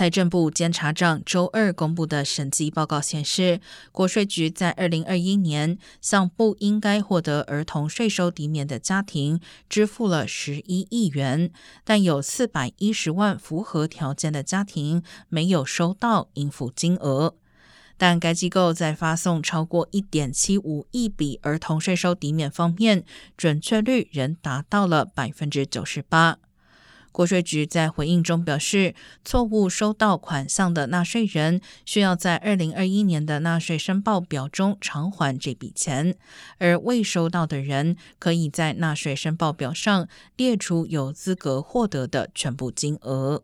财政部监察长周二公布的审计报告显示，国税局在二零二一年向不应该获得儿童税收抵免的家庭支付了十一亿元，但有四百一十万符合条件的家庭没有收到应付金额。但该机构在发送超过一点七五亿笔儿童税收抵免方面，准确率仍达到了百分之九十八。国税局在回应中表示，错误收到款项的纳税人需要在二零二一年的纳税申报表中偿还这笔钱，而未收到的人可以在纳税申报表上列出有资格获得的全部金额。